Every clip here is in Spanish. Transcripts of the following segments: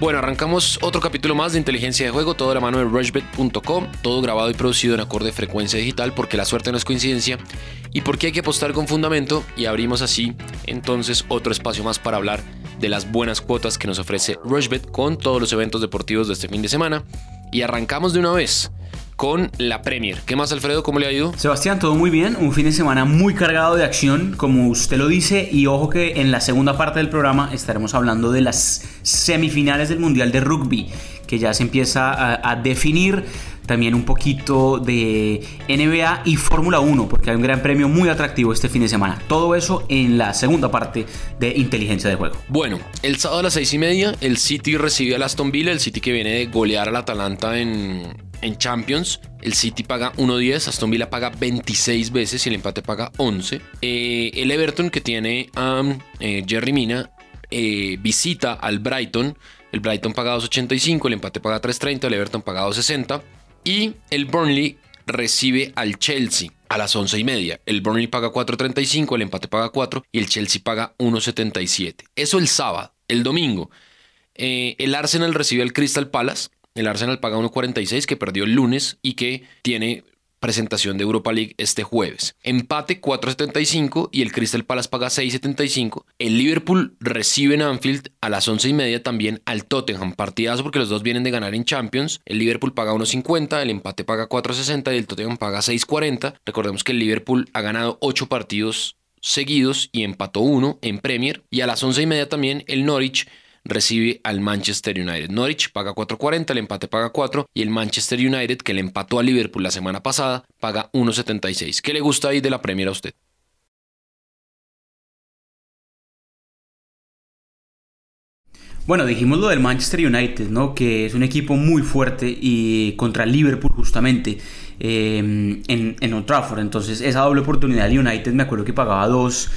Bueno, arrancamos otro capítulo más de Inteligencia de Juego, todo de la mano de rushbet.com, todo grabado y producido en acorde frecuencia digital porque la suerte no es coincidencia y porque hay que apostar con fundamento y abrimos así entonces otro espacio más para hablar de las buenas cuotas que nos ofrece Rushbet con todos los eventos deportivos de este fin de semana y arrancamos de una vez con la Premier. ¿Qué más, Alfredo? ¿Cómo le ha ido? Sebastián, todo muy bien. Un fin de semana muy cargado de acción, como usted lo dice. Y ojo que en la segunda parte del programa estaremos hablando de las semifinales del Mundial de Rugby, que ya se empieza a, a definir también un poquito de NBA y Fórmula 1, porque hay un gran premio muy atractivo este fin de semana. Todo eso en la segunda parte de Inteligencia de Juego. Bueno, el sábado a las seis y media, el City recibe al Aston Villa, el City que viene de golear al Atalanta en, en Champions. El City paga 1.10, Aston Villa paga 26 veces y el empate paga 11. Eh, el Everton que tiene a eh, Jerry Mina eh, visita al Brighton. El Brighton paga 2.85, el empate paga 3.30, el Everton paga 2.60. Y el Burnley recibe al Chelsea a las 11 y media. El Burnley paga 4.35, el empate paga 4 y el Chelsea paga 1.77. Eso el sábado. El domingo, el Arsenal recibe al Crystal Palace. El Arsenal paga 1.46 que perdió el lunes y que tiene presentación de Europa League este jueves. Empate 4.75 y el Crystal Palace paga 6.75. El Liverpool recibe en Anfield a las 11 y media también al Tottenham. Partidazo porque los dos vienen de ganar en Champions. El Liverpool paga 1.50, el empate paga 4.60 y el Tottenham paga 6.40. Recordemos que el Liverpool ha ganado 8 partidos seguidos y empató uno en Premier. Y a las 11 y media también el Norwich recibe al Manchester United. Norwich paga 4.40, el empate paga 4 y el Manchester United, que le empató a Liverpool la semana pasada, paga 1.76. ¿Qué le gusta ahí de la Premier a usted? Bueno, dijimos lo del Manchester United, ¿no? Que es un equipo muy fuerte y contra Liverpool justamente eh, en, en Old Trafford. Entonces esa doble oportunidad del United me acuerdo que pagaba 2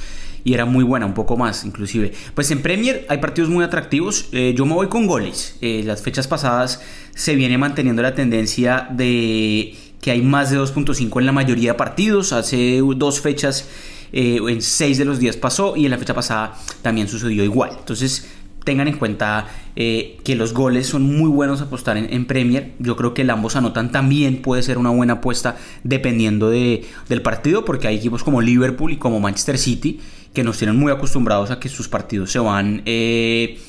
y era muy buena, un poco más inclusive. Pues en Premier hay partidos muy atractivos. Eh, yo me voy con goles. Eh, las fechas pasadas se viene manteniendo la tendencia de que hay más de 2.5 en la mayoría de partidos. Hace dos fechas, eh, en seis de los días pasó y en la fecha pasada también sucedió igual. Entonces tengan en cuenta que los goles son muy buenos a apostar en, Premier. Yo creo que el ambos anotan también puede ser una buena apuesta dependiendo de, del partido, porque hay equipos como Liverpool y como Manchester City que nos tienen muy acostumbrados a que sus partidos se van eh,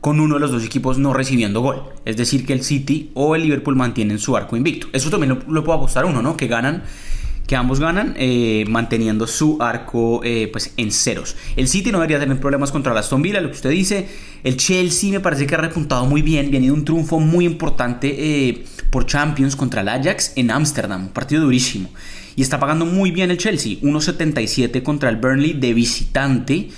con uno de los dos equipos no recibiendo gol. Es decir, que el City o el Liverpool mantienen su arco invicto. Eso también lo, puede apostar uno, ¿no? Que ganan que ambos ganan eh, manteniendo su arco eh, pues en ceros. El City no debería tener problemas contra el Aston Villa, lo que usted dice. El Chelsea me parece que ha repuntado muy bien, viene de un triunfo muy importante por Champions contra el Ajax en Ámsterdam, un partido durísimo y está pagando muy bien el Chelsea. 1.77 contra el Burnley de visitante.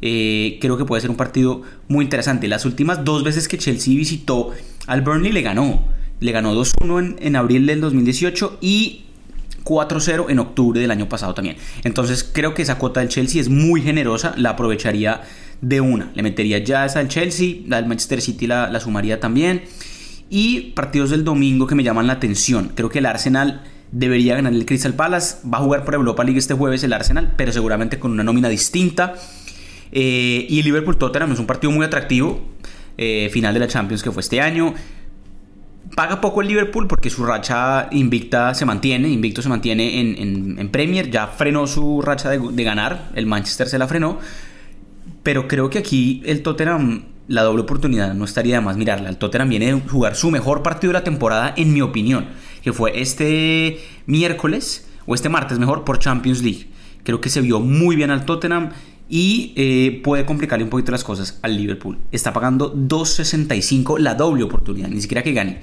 Eh, creo que puede ser un partido muy interesante. Las últimas dos veces que Chelsea visitó al Burnley le ganó. Le ganó 2-1 en, en abril del 2018 y 4-0 en octubre del año pasado también. Entonces creo que esa cuota del Chelsea es muy generosa, la aprovecharía de una. Le metería ya esa al Chelsea, la del Manchester City la, la, sumaría también. Y partidos del domingo que me llaman la atención. Creo que el Arsenal debería ganar el Crystal Palace. Va a jugar por Europa League este jueves el Arsenal, pero seguramente con una nómina distinta. Eh, y Liverpool Tottenham es un partido muy atractivo. Eh, final de la Champions que fue este año. Paga poco el Liverpool porque su racha invicta se mantiene, invicto se mantiene en, Premier, ya frenó su racha de, de, ganar, el Manchester se la frenó, pero creo que aquí el Tottenham, la doble oportunidad, no estaría de más mirarla, el Tottenham viene a jugar su mejor partido de la temporada en mi opinión que fue este miércoles, o este martes mejor, por Champions League. Creo que se vio muy bien al Tottenham y eh, puede complicarle un poquito las cosas al Liverpool. Está pagando 2.65 la doble oportunidad, ni siquiera que gane.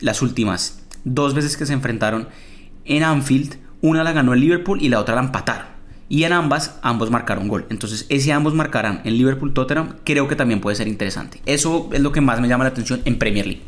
Las últimas dos veces que se enfrentaron en Anfield, una la ganó el Liverpool y la otra la empataron. Y en ambas, ambos marcaron gol. Entonces, ese ambos marcarán en Liverpool-Tottenham, creo que también puede ser interesante. Eso es lo que más me llama la atención en Premier League.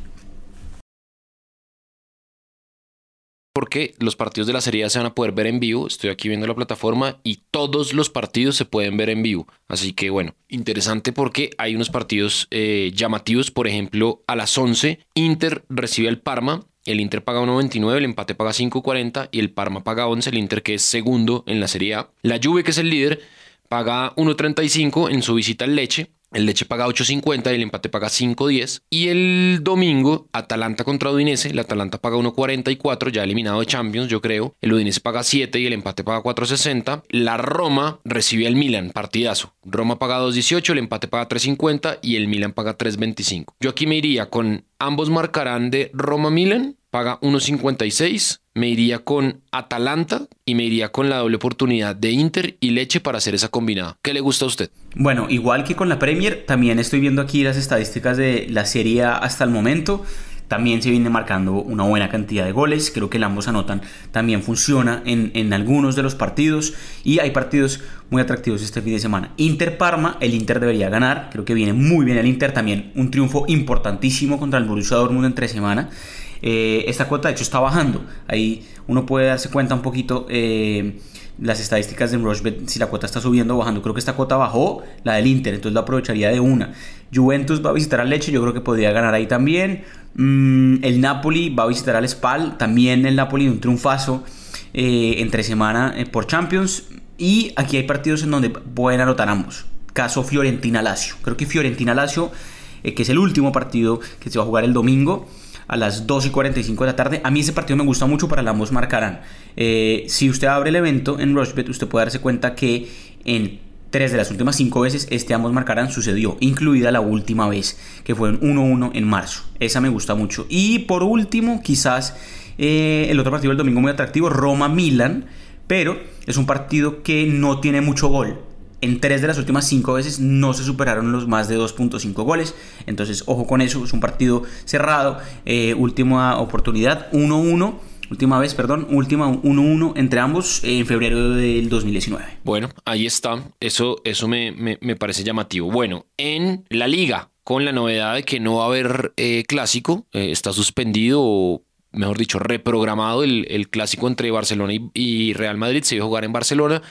Porque los partidos de la Serie A se van a poder ver en vivo. Estoy aquí viendo la plataforma y todos los partidos se pueden ver en vivo. Así que bueno, interesante porque hay unos partidos eh, llamativos. Por ejemplo, a las 11, Inter recibe al Parma. El Inter paga 1.29, el empate paga 5.40 y el Parma paga 11. El Inter que es segundo en la Serie A. La Juve que es el líder paga 1.35 en su visita al Leche. El Leche paga 8.50 y el empate paga 5.10. Y el domingo, Atalanta contra Udinese. El Atalanta paga 1.44, ya eliminado de Champions, yo creo. El Udinese paga 7 y el empate paga 4.60. La Roma recibe al Milan, partidazo. Roma paga 2.18, el empate paga 3.50 y el Milan paga 3.25. Yo aquí me iría con ambos marcarán de Roma-Milan, paga 1.56 me iría con Atalanta y me iría con la doble oportunidad de Inter y Leche para hacer esa combinada. ¿Qué le gusta a usted? Bueno, igual que con la Premier, también estoy viendo aquí las estadísticas de la Serie A hasta el momento. También se viene marcando una buena cantidad de goles. Creo que ambos anotan también funciona en, en algunos de los partidos. Y hay partidos muy atractivos este fin de semana. Inter-Parma, el Inter debería ganar. Creo que viene muy bien el Inter. También un triunfo importantísimo contra el Borussia Dortmund entre semana. Eh, esta cuota de hecho está bajando. Ahí uno puede darse cuenta un poquito eh, las estadísticas de Rushbet si la cuota está subiendo o bajando. Creo que esta cuota bajó, la del Inter, entonces la aprovecharía de una. Juventus va a visitar al Leche, yo creo que podría ganar ahí también. Mm, el Napoli va a visitar al Spal, también el Napoli un triunfazo eh, entre semana por Champions. Y aquí hay partidos en donde pueden anotar ambos. Caso Fiorentina-Lazio. Creo que Fiorentina-Lazio, que es el último partido que se va a jugar el domingo a las 2 y 45 de la tarde. A mí ese partido me gusta mucho, para la ambos marcarán. Eh, si usted abre el evento en Rushbet, usted puede darse cuenta que en tres de las últimas cinco veces este ambos marcarán sucedió, incluida la última vez, que fue en 1-1 en marzo. Esa me gusta mucho. Y por último, quizás eh, el otro partido del domingo muy atractivo, Roma-Milan, pero es un partido que no tiene mucho gol en tres de las últimas cinco veces no se superaron los más de 2.5 goles. Entonces, ojo con eso, es un partido cerrado. Eh, última oportunidad, 1-1. Última vez, perdón, última 1-1 entre ambos en febrero del 2019. Bueno, ahí está. Eso, eso me, parece llamativo. Bueno, en la liga, con la novedad de que no va a haber eh, clásico, eh, está suspendido o mejor dicho, reprogramado el, clásico entre Barcelona y, y, Real Madrid. Se iba a jugar en Barcelona.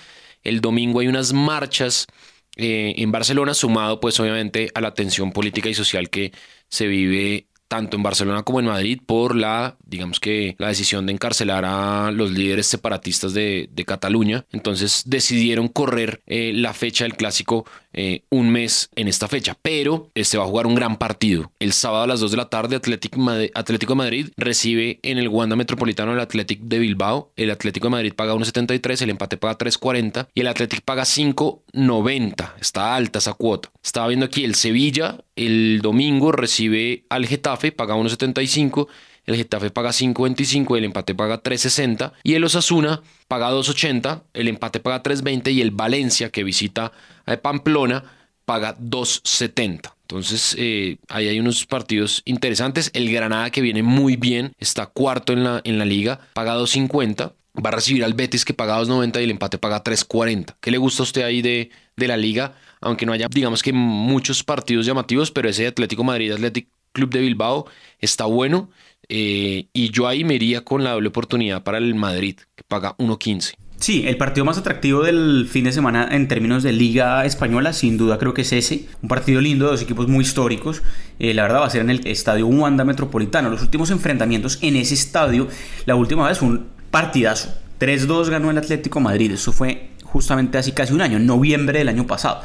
El domingo hay unas marchas eh, en Barcelona, sumado pues obviamente a la tensión política y social que se vive tanto en Barcelona como en Madrid por la, digamos que, la decisión de encarcelar a los líderes separatistas de, Cataluña. Entonces decidieron correr eh, la fecha del clásico eh, un mes en esta fecha, pero se va a jugar un gran partido. El sábado a las 2 de la tarde, Atlético, Atlético de Madrid recibe en el Wanda Metropolitano el Atlético de Bilbao. El Atlético de Madrid paga 1.73, el empate paga 3.40 y el Atlético paga 5.90. Está alta esa cuota. Estaba viendo aquí el Sevilla el domingo recibe al Getafe, paga 1.75 el Getafe paga 5.25, el empate paga 3.60 y el Osasuna paga 2.80, el empate paga 3.20 y el Valencia que visita a Pamplona paga 2.70. Entonces eh, ahí hay unos partidos interesantes. El Granada que viene muy bien, está cuarto en la, en la liga, paga 2.50. Va a recibir al Betis que paga 2.90 y el empate paga 3.40. ¿Qué le gusta a usted ahí de, de la liga? Aunque no haya, digamos que muchos partidos llamativos, pero ese Atlético Madrid, Atlético Club de Bilbao está bueno. Eh, y yo ahí me iría con la doble oportunidad para el Madrid, que paga 1.15. Sí, el partido más atractivo del fin de semana en términos de Liga Española, sin duda creo que es ese. Un partido lindo, dos equipos muy históricos. Eh, la verdad va a ser en el estadio Wanda Metropolitano. Los últimos enfrentamientos en ese estadio, la última vez fue un partidazo. 3-2 ganó el Atlético Madrid. Eso fue justamente hace casi un año, en noviembre del año pasado.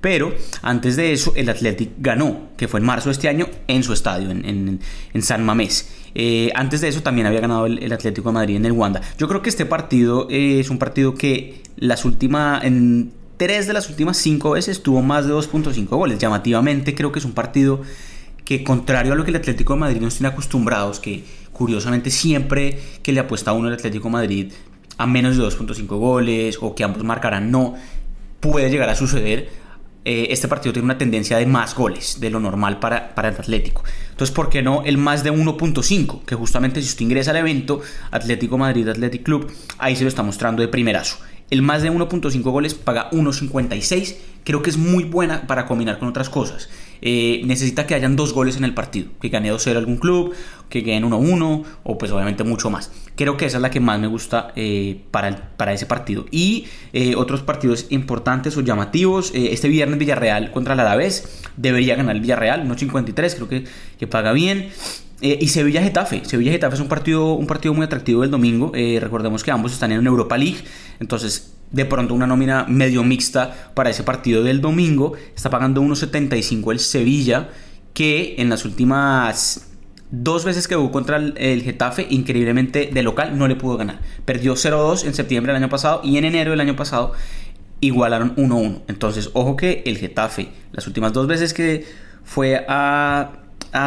Pero antes de eso, el Athletic ganó, que fue en marzo de este año, en su estadio, en, San Mamés. Eh, antes de eso también había ganado el, Atlético de Madrid en el Wanda. Yo creo que este partido eh, es un partido que las últimas, en tres de las últimas cinco veces tuvo más de 2.5 goles. Llamativamente creo que es un partido que contrario a lo que el Atlético de Madrid nos tiene acostumbrados, que curiosamente siempre que le apuesta a uno el Atlético de Madrid a menos de 2.5 goles o que ambos marcarán no, puede llegar a suceder eh, este partido tiene una tendencia de más goles de lo normal para, para el Atlético. Entonces, ¿por qué no el más de 1.5? Que justamente si usted ingresa al evento Atlético Madrid Athletic Club, ahí se lo está mostrando de primerazo. El más de 1.5 goles paga 1.56. Creo que es muy buena para combinar con otras cosas. Eh, necesita que hayan dos goles en el partido. Que gane 2-0 algún club, que ganen 1-1 o pues obviamente mucho más. Creo que esa es la que más me gusta eh, para, para ese partido. Y eh, otros partidos importantes o llamativos. este viernes Villarreal contra el Alavés. Debería ganar el Villarreal, 1.53. Creo que, que paga bien. y Sevilla Getafe. Sevilla Getafe es un partido, un partido muy atractivo del domingo. recordemos que ambos están en Europa League. Entonces de pronto una nómina medio mixta para ese partido del domingo. Está pagando 1.75 el Sevilla, que en las últimas dos veces que jugó contra el, Getafe, increíblemente de local, no le pudo ganar. Perdió 0-2 en septiembre del año pasado y en enero del año pasado igualaron 1-1. Entonces, ojo que el Getafe, las últimas dos veces que fue a,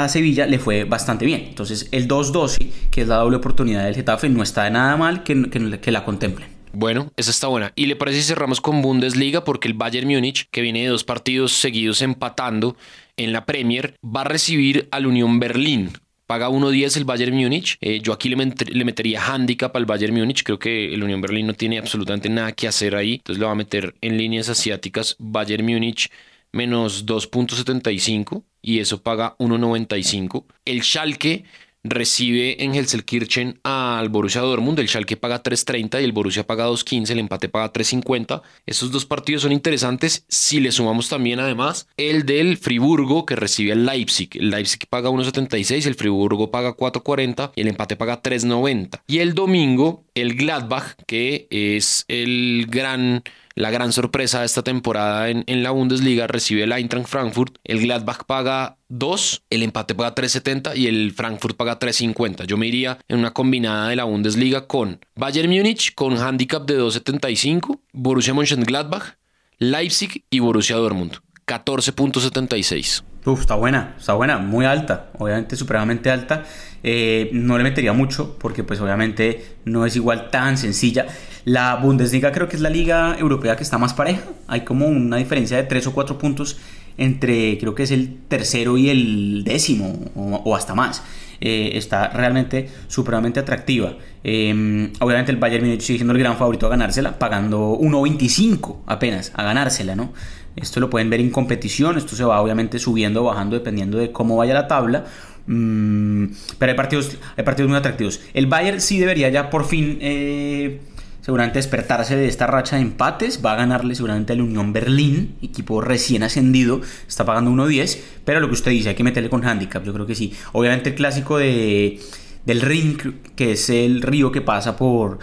Sevilla, le fue bastante bien. Entonces, el 2-12, que es la doble oportunidad del Getafe, no está de nada mal que, que la contemplen. Bueno, esa está buena. ¿Y le parece si cerramos con Bundesliga? Porque el Bayern Múnich, que viene de dos partidos seguidos empatando en la Premier, va a recibir al Unión Berlín. Paga 1.10 el Bayern Múnich. Eh, yo aquí le, metería handicap al Bayern Múnich. Creo que el Unión Berlín no tiene absolutamente nada que hacer ahí. Entonces le va a meter en líneas asiáticas Bayern Múnich menos 2.75 y eso paga 1.95. El Schalke recibe en Helselkirchen al Borussia Dortmund, el Schalke paga 3.30 y el Borussia paga 2.15, el empate paga 3.50. Esos dos partidos son interesantes si le sumamos también además el del Friburgo que recibe al Leipzig. El Leipzig paga 1.76, el Friburgo paga 4.40 y el empate paga 3.90. Y el domingo el Gladbach que es el gran la gran sorpresa de esta temporada en, la Bundesliga recibe el Eintracht Frankfurt. El Gladbach paga 2, el empate paga 3.70 y el Frankfurt paga 3.50. Yo me iría en una combinada de la Bundesliga con Bayern Múnich con handicap de 2.75, Borussia Mönchengladbach, Leipzig y Borussia Dortmund. 14.76. Uf, está buena, está buena, muy alta, obviamente supremamente alta. Eh, no le metería mucho porque pues obviamente no es igual tan sencilla. La Bundesliga creo que es la liga europea que está más pareja. Hay como una diferencia de 3 o 4 puntos entre creo que es el tercero y el décimo o, hasta más. Eh, está realmente supremamente atractiva. Em, obviamente el Bayern Munich sigue siendo el gran favorito a ganársela, pagando 1.25 apenas a ganársela, ¿no? Esto lo pueden ver en competición, esto se va obviamente subiendo o bajando dependiendo de cómo vaya la tabla. Mm, pero hay partidos, hay partidos muy atractivos. El Bayern sí debería ya por fin eh, seguramente despertarse de esta racha de empates. Va a ganarle seguramente al Unión Berlín, equipo recién ascendido, está pagando 1.10. Pero lo que usted dice, hay que meterle con handicap, yo creo que sí. Obviamente el clásico de, del Ring, que es el río que pasa por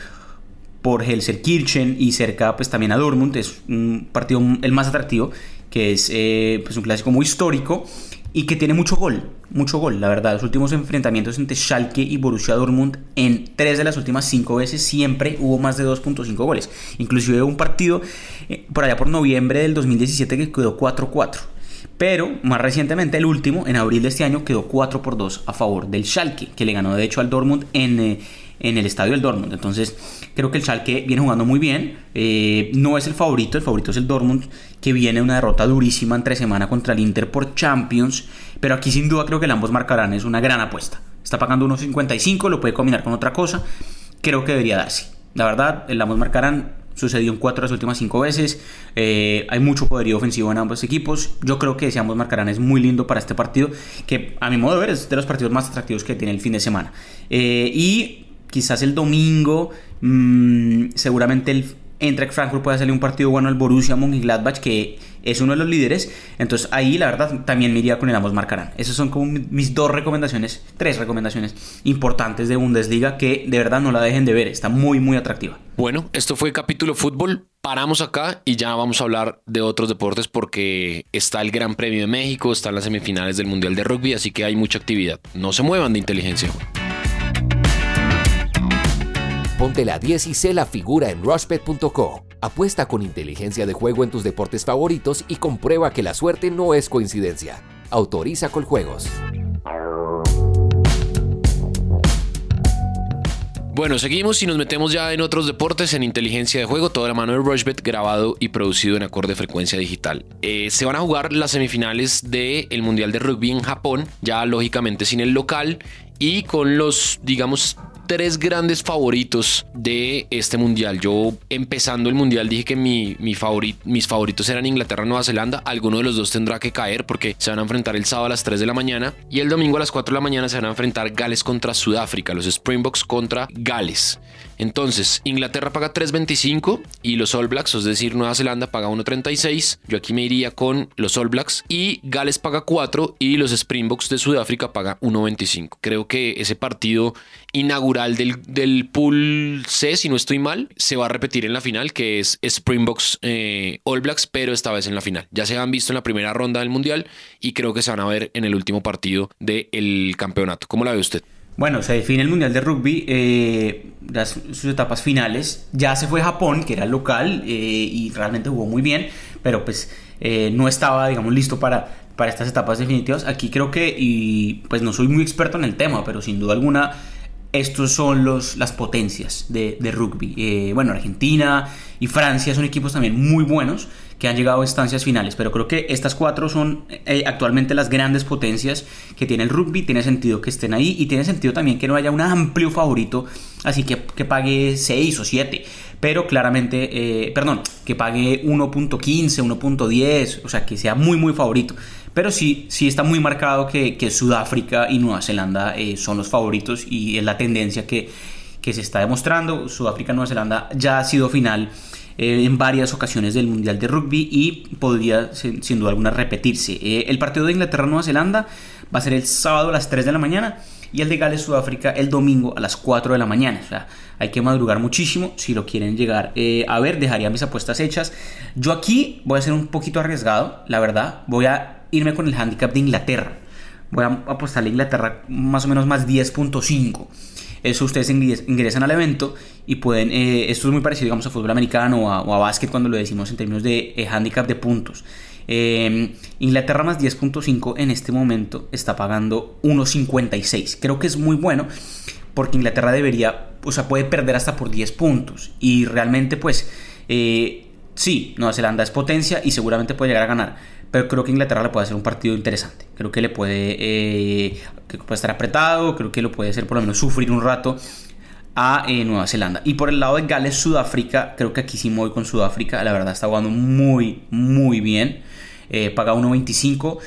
por Helserkirchen y cerca pues también a Dortmund. Es un partido el más atractivo, que es eh, pues un clásico muy histórico y que tiene mucho gol, mucho gol, la verdad. Los últimos enfrentamientos entre Schalke y Borussia Dortmund en tres de las últimas cinco veces siempre hubo más de 2.5 goles. Inclusive un partido eh, por allá por noviembre del 2017 que quedó 4-4. Pero más recientemente, el último, en abril de este año, quedó 4 por 2 a favor del Schalke, que le ganó de hecho al Dortmund en, eh, en el estadio del Dortmund. Entonces, creo que el Schalke viene jugando muy bien. Eh, no es el favorito, el favorito es el Dortmund, que viene una derrota durísima entre semana contra el Inter por Champions. Pero aquí sin duda creo que el ambos marcarán, es una gran apuesta. Está pagando 1.55, lo puede combinar con otra cosa. Creo que debería darse. La verdad, el ambos marcarán sucedió en cuatro de las últimas cinco veces. Eh, hay mucho poderío ofensivo en ambos equipos. Yo creo que si ambos marcarán es muy lindo para este partido, que a mi modo de ver es de los partidos más atractivos que tiene el fin de semana. Eh, y quizás el domingo, mmm, seguramente el Eintracht Frankfurt puede hacerle un partido bueno al Borussia Mönchengladbach que es uno de los líderes. Entonces ahí la verdad también me con el ambos marcarán. Esas son como mis dos recomendaciones, tres recomendaciones importantes de Bundesliga que de verdad no la dejen de ver. Está muy muy atractiva. Bueno, esto fue capítulo fútbol. Paramos acá y ya vamos a hablar de otros deportes porque está el Gran Premio de México, están las semifinales del Mundial de Rugby, así que hay mucha actividad. No se muevan de inteligencia. Ponte la 10 y sé la figura en rushbet.co. Apuesta con inteligencia de juego en tus deportes favoritos y comprueba que la suerte no es coincidencia. Autoriza con juegos. Bueno, seguimos y nos metemos ya en otros deportes, en inteligencia de juego, toda la mano de Rushbet, grabado y producido en acorde frecuencia digital. Eh, se van a jugar las semifinales del Mundial de Rugby en Japón, ya lógicamente sin el local y con los, digamos, tres grandes favoritos de este mundial. Yo empezando el mundial dije que mi, mis favoritos eran Inglaterra Nueva Zelanda. Alguno de los dos tendrá que caer porque se van a enfrentar el sábado a las 3 de la mañana y el domingo a las 4 de la mañana se van a enfrentar Gales contra Sudáfrica, los Springboks contra Gales. Entonces, Inglaterra paga 3.25 y los All Blacks, es decir, Nueva Zelanda paga 1.36. Yo aquí me iría con los All Blacks y Gales paga 4 y los Springboks de Sudáfrica paga 1.25. Creo que ese partido inaugural del, del pool C, si no estoy mal, se va a repetir en la final, que es Springboks eh, All Blacks, pero esta vez en la final. Ya se han visto en la primera ronda del Mundial y creo que se van a ver en el último partido del campeonato. ¿Cómo la ve usted? Bueno, se define el Mundial de Rugby, eh, sus etapas finales. Ya se fue Japón, que era local, eh, y realmente jugó muy bien, pero pues eh, no estaba, digamos, listo para, para estas etapas definitivas. Aquí creo que, y pues no soy muy experto en el tema, pero sin duda alguna, estos son los, las potencias de, de rugby. bueno, Argentina y Francia son equipos también muy buenos que han llegado a instancias finales, pero creo que estas cuatro son eh, actualmente las grandes potencias que tiene el rugby, tiene sentido que estén ahí y tiene sentido también que no haya un amplio favorito, así que, que pague 6 o 7, pero claramente, eh, perdón, que pague 1.15, 1.10, o sea, que sea muy, muy favorito. Pero sí, sí está muy marcado que, que Sudáfrica y Nueva Zelanda eh, son los favoritos y es la tendencia que, que se está demostrando. Sudáfrica, Nueva Zelanda ya ha sido final eh, en varias ocasiones del Mundial de Rugby y podría sin duda alguna repetirse. Eh, el partido de Inglaterra-Nueva Zelanda va a ser el sábado a las 3 de la mañana y el de Gales-Sudáfrica el domingo a las 4 de la mañana. O sea, hay que madrugar muchísimo si lo quieren llegar eh, a ver. Dejaría mis apuestas hechas. Yo aquí voy a ser un poquito arriesgado, la verdad. Voy a irme con el handicap de Inglaterra. Voy a apostarle a Inglaterra más o menos más 10.5. Eso ustedes ingresan al evento y pueden, eh, esto es muy parecido digamos a fútbol americano o a, básquet cuando lo decimos en términos de eh, handicap de puntos. Em, Inglaterra más 10.5 en este momento está pagando 1.56. Creo que es muy bueno porque Inglaterra debería, o sea, puede perder hasta por 10 puntos. Y realmente pues eh, sí, Nueva Zelanda es potencia y seguramente puede llegar a ganar pero creo que Inglaterra le puede hacer un partido interesante. Creo que le puede, eh, que puede estar apretado, creo que lo puede hacer por lo menos sufrir un rato a eh, Nueva Zelanda. Y por el lado de Gales, Sudáfrica, creo que aquí sí me voy con Sudáfrica. La verdad está jugando muy, muy bien. Eh, paga 1.25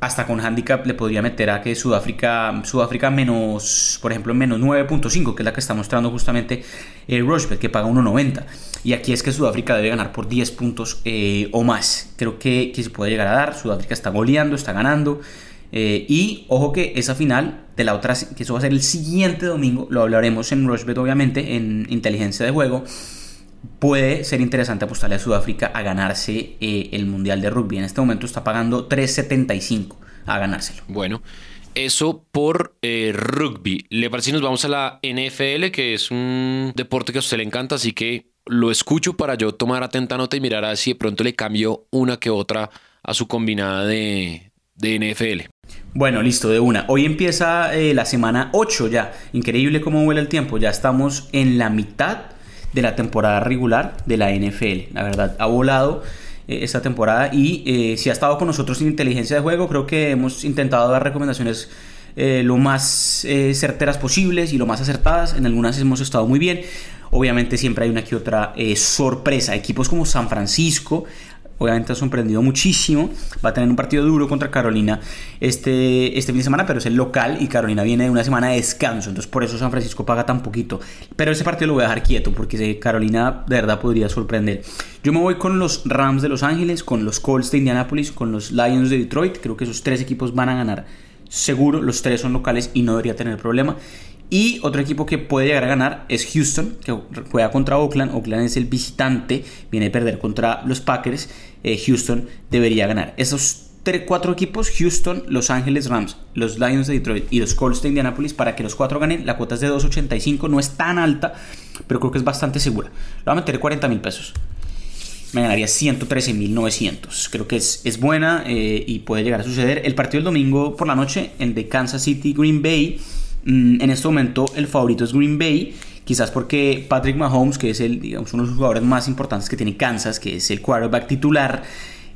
hasta con handicap le podría meter a que Sudáfrica, Sudáfrica menos, por ejemplo, menos 9.5, que es la que está mostrando justamente eh, Rochbet, que paga 1.90. Y aquí es que Sudáfrica debe ganar por 10 puntos eh, o más. Creo que, que, se puede llegar a dar. Sudáfrica está goleando, está ganando. Eh, y ojo que esa final de la otra, que eso va a ser el siguiente domingo, lo hablaremos en Rochbet obviamente, en inteligencia de juego puede ser interesante apostarle a Sudáfrica a ganarse eh, el Mundial de Rugby. En este momento está pagando 3.75 a ganárselo. Bueno, eso por eh, rugby. ¿Le parece si nos vamos a la NFL, que es un deporte que a usted le encanta, así que lo escucho para yo tomar atenta nota y mirar a si de pronto le cambio una que otra a su combinada de, NFL. Bueno, listo, de una. Hoy empieza eh, la semana 8 ya. Increíble cómo vuela el tiempo. Ya estamos en la mitad de la temporada regular de la NFL. La verdad, ha volado eh, esta temporada y eh, si ha estado con nosotros en inteligencia de juego, creo que hemos intentado dar recomendaciones eh, lo más certeras posibles y lo más acertadas. En algunas hemos estado muy bien. Obviamente siempre hay una que otra sorpresa. Equipos como San Francisco obviamente ha sorprendido muchísimo. Va a tener un partido duro contra Carolina este, este fin de semana, pero es el local y Carolina viene de una semana de descanso. Entonces por eso San Francisco paga tan poquito. Pero ese partido lo voy a dejar quieto porque Carolina de verdad podría sorprender. Yo me voy con los Rams de Los Ángeles, con los Colts de Indianapolis, con los Lions de Detroit. Creo que esos tres equipos van a ganar seguro. Los tres son locales y no debería tener problema. Y otro equipo que puede llegar a ganar es Houston, que juega contra Oakland. Oakland es el visitante, viene a perder contra los Packers. Eh, Houston debería ganar. Esos tres, cuatro equipos, Houston, Los Ángeles Rams, los Lions de Detroit y los Colts de Indianapolis, para que los cuatro ganen, la cuota es de 2.85, no es tan alta, pero creo que es bastante segura. Lo voy a meter 40 mil pesos. Me ganaría 113.900. Creo que es, es buena eh, y puede llegar a suceder. El partido del domingo por la noche, en de Kansas City Green Bay en este momento el favorito es Green Bay, quizás porque Patrick Mahomes, que es el, digamos, uno de los jugadores más importantes que tiene Kansas, que es el quarterback titular,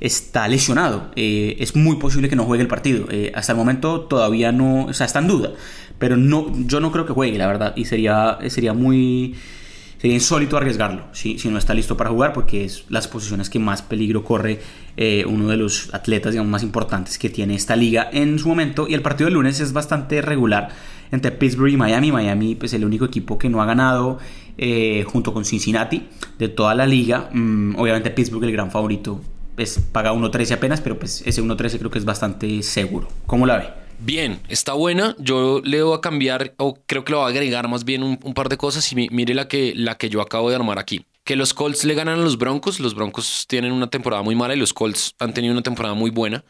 está lesionado. Eh, es muy posible que no juegue el partido. Eh, hasta el momento todavía no, o sea, está en duda. Pero no, yo no creo que juegue, la verdad. Y sería, sería muy... Sería insólito arriesgarlo si, si no está listo para jugar porque es las posiciones que más peligro corre eh, uno de los atletas digamos, más importantes que tiene esta liga en su momento. Y el partido del lunes es bastante regular entre Pittsburgh y Miami. Miami, pues el único equipo que no ha ganado eh, junto con Cincinnati de toda la liga. Mm, obviamente Pittsburgh el gran favorito, pues paga 1.13 apenas, pero pues ese 1.13 creo que es bastante seguro. ¿Cómo la ve? Bien, está buena. Yo le voy a cambiar, o creo que le voy a agregar más bien un, par de cosas. Y mire la que, la que yo acabo de armar aquí. Que los Colts le ganan a los Broncos. Los Broncos tienen una temporada muy mala y los Colts han tenido una temporada muy buena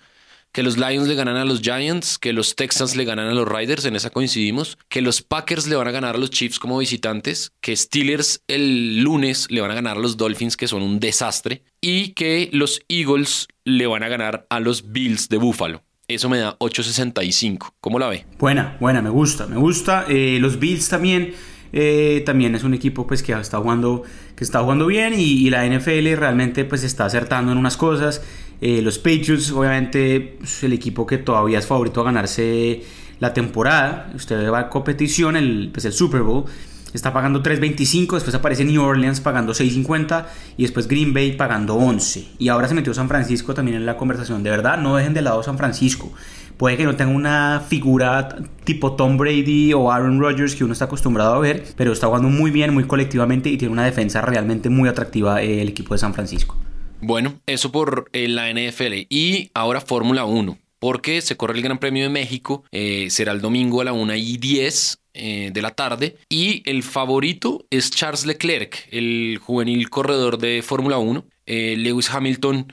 que los Lions le ganan a los Giants, que los Texans le ganan a los Riders, en esa coincidimos, que los Packers le van a ganar a los Chiefs como visitantes, que Steelers el lunes le van a ganar a los Dolphins, que son un desastre, y que los Eagles le van a ganar a los Bills de Buffalo. Eso me da 8.65. ¿Cómo la ve? Buena, buena, me gusta, me gusta. Eh, los Bills también. Eh, también es un equipo pues que está jugando que está jugando bien y, y, la NFL realmente pues está acertando en unas cosas eh, los Patriots, obviamente, es el equipo que todavía es favorito a ganarse la temporada. Usted va a competición, el, pues el Super Bowl. Está pagando 3.25, después aparece New Orleans pagando 6.50 y después Green Bay pagando 11. Y ahora se metió San Francisco también en la conversación. De verdad, no dejen de lado San Francisco. Puede que no tenga una figura tipo Tom Brady o Aaron Rodgers que uno está acostumbrado a ver, pero está jugando muy bien, muy colectivamente y tiene una defensa realmente muy atractiva eh, el equipo de San Francisco. Bueno, eso por eh, la NFL. Y ahora Fórmula 1, porque se corre el Gran Premio de México, eh, será el domingo a la 1 y 10 eh, de la tarde. Y el favorito es Charles Leclerc, el juvenil corredor de Fórmula 1. Lewis Hamilton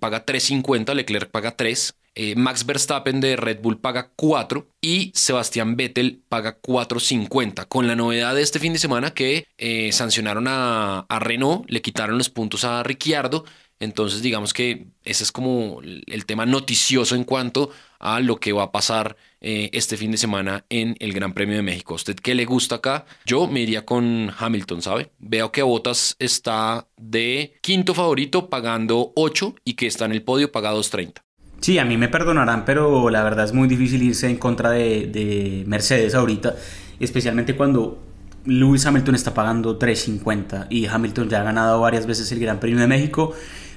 paga 3.50, Leclerc paga 3. Eh, Max Verstappen de Red Bull paga 4 y Sebastián Vettel paga 4.50. Con la novedad de este fin de semana que eh, sancionaron a, Renault, le quitaron los puntos a Ricciardo. Entonces, digamos que ese es como el tema noticioso en cuanto a lo que va a pasar eh, este fin de semana en el Gran Premio de México. usted qué le gusta acá? Yo me iría con Hamilton, ¿sabe? Veo que Botas está de quinto favorito pagando 8 y que está en el podio pagando 2.30. Sí, a mí me perdonarán, pero la verdad es muy difícil irse en contra de, Mercedes ahorita, especialmente cuando Lewis Hamilton está pagando 3.50 y Hamilton ya ha ganado varias veces el Gran Premio de México.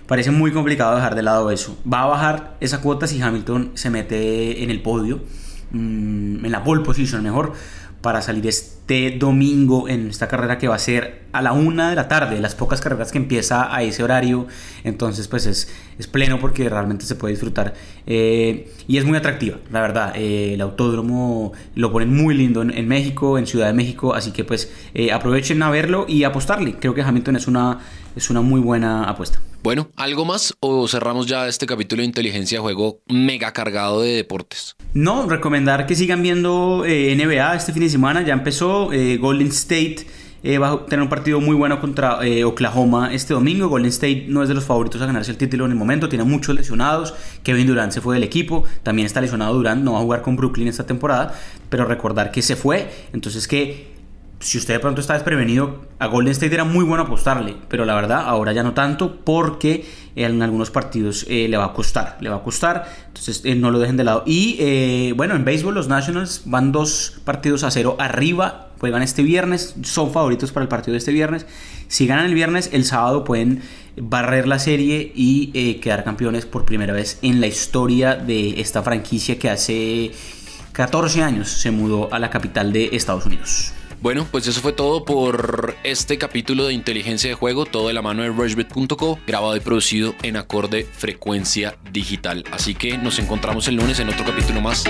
Parece muy complicado dejar de lado eso. Va a bajar esa cuota si Hamilton se mete en el podio, mm, en la pole position mejor, para salir domingo en esta carrera que va a ser a la una de la tarde, las pocas carreras que empieza a ese horario, entonces pues es, es pleno porque realmente se puede disfrutar eh, y es muy atractiva, la verdad, eh, el autódromo lo ponen muy lindo en, México, en Ciudad de México, así que pues eh, aprovechen a verlo y apostarle, creo que Hamilton es una, es una muy buena apuesta. Bueno, ¿algo más o cerramos ya este capítulo de inteligencia juego mega cargado de deportes? No, recomendar que sigan viendo NBA este fin de semana. Ya empezó eh, Golden State. Eh, va a tener un partido muy bueno contra Oklahoma este domingo. Golden State no es de los favoritos a ganarse el título en el momento. Tiene muchos lesionados. Kevin Durant se fue del equipo. También está lesionado Durant. No va a jugar con Brooklyn esta temporada. Pero recordar que se fue. Entonces que si usted de pronto está desprevenido, a Golden State era muy bueno apostarle, pero la verdad ahora ya no tanto porque en algunos partidos eh, le va a costar, le va a costar, entonces eh, no lo dejen de lado. Y eh, bueno, en béisbol los Nationals van dos partidos a cero arriba, juegan este viernes, son favoritos para el partido de este viernes. Si ganan el viernes, el sábado pueden barrer la serie y quedar campeones por primera vez en la historia de esta franquicia que hace 14 años se mudó a la capital de Estados Unidos. Bueno, pues eso fue todo por este capítulo de Inteligencia de Juego, todo de la mano de rushbit.co, grabado y producido en acorde frecuencia digital. Así que nos encontramos el lunes en otro capítulo más.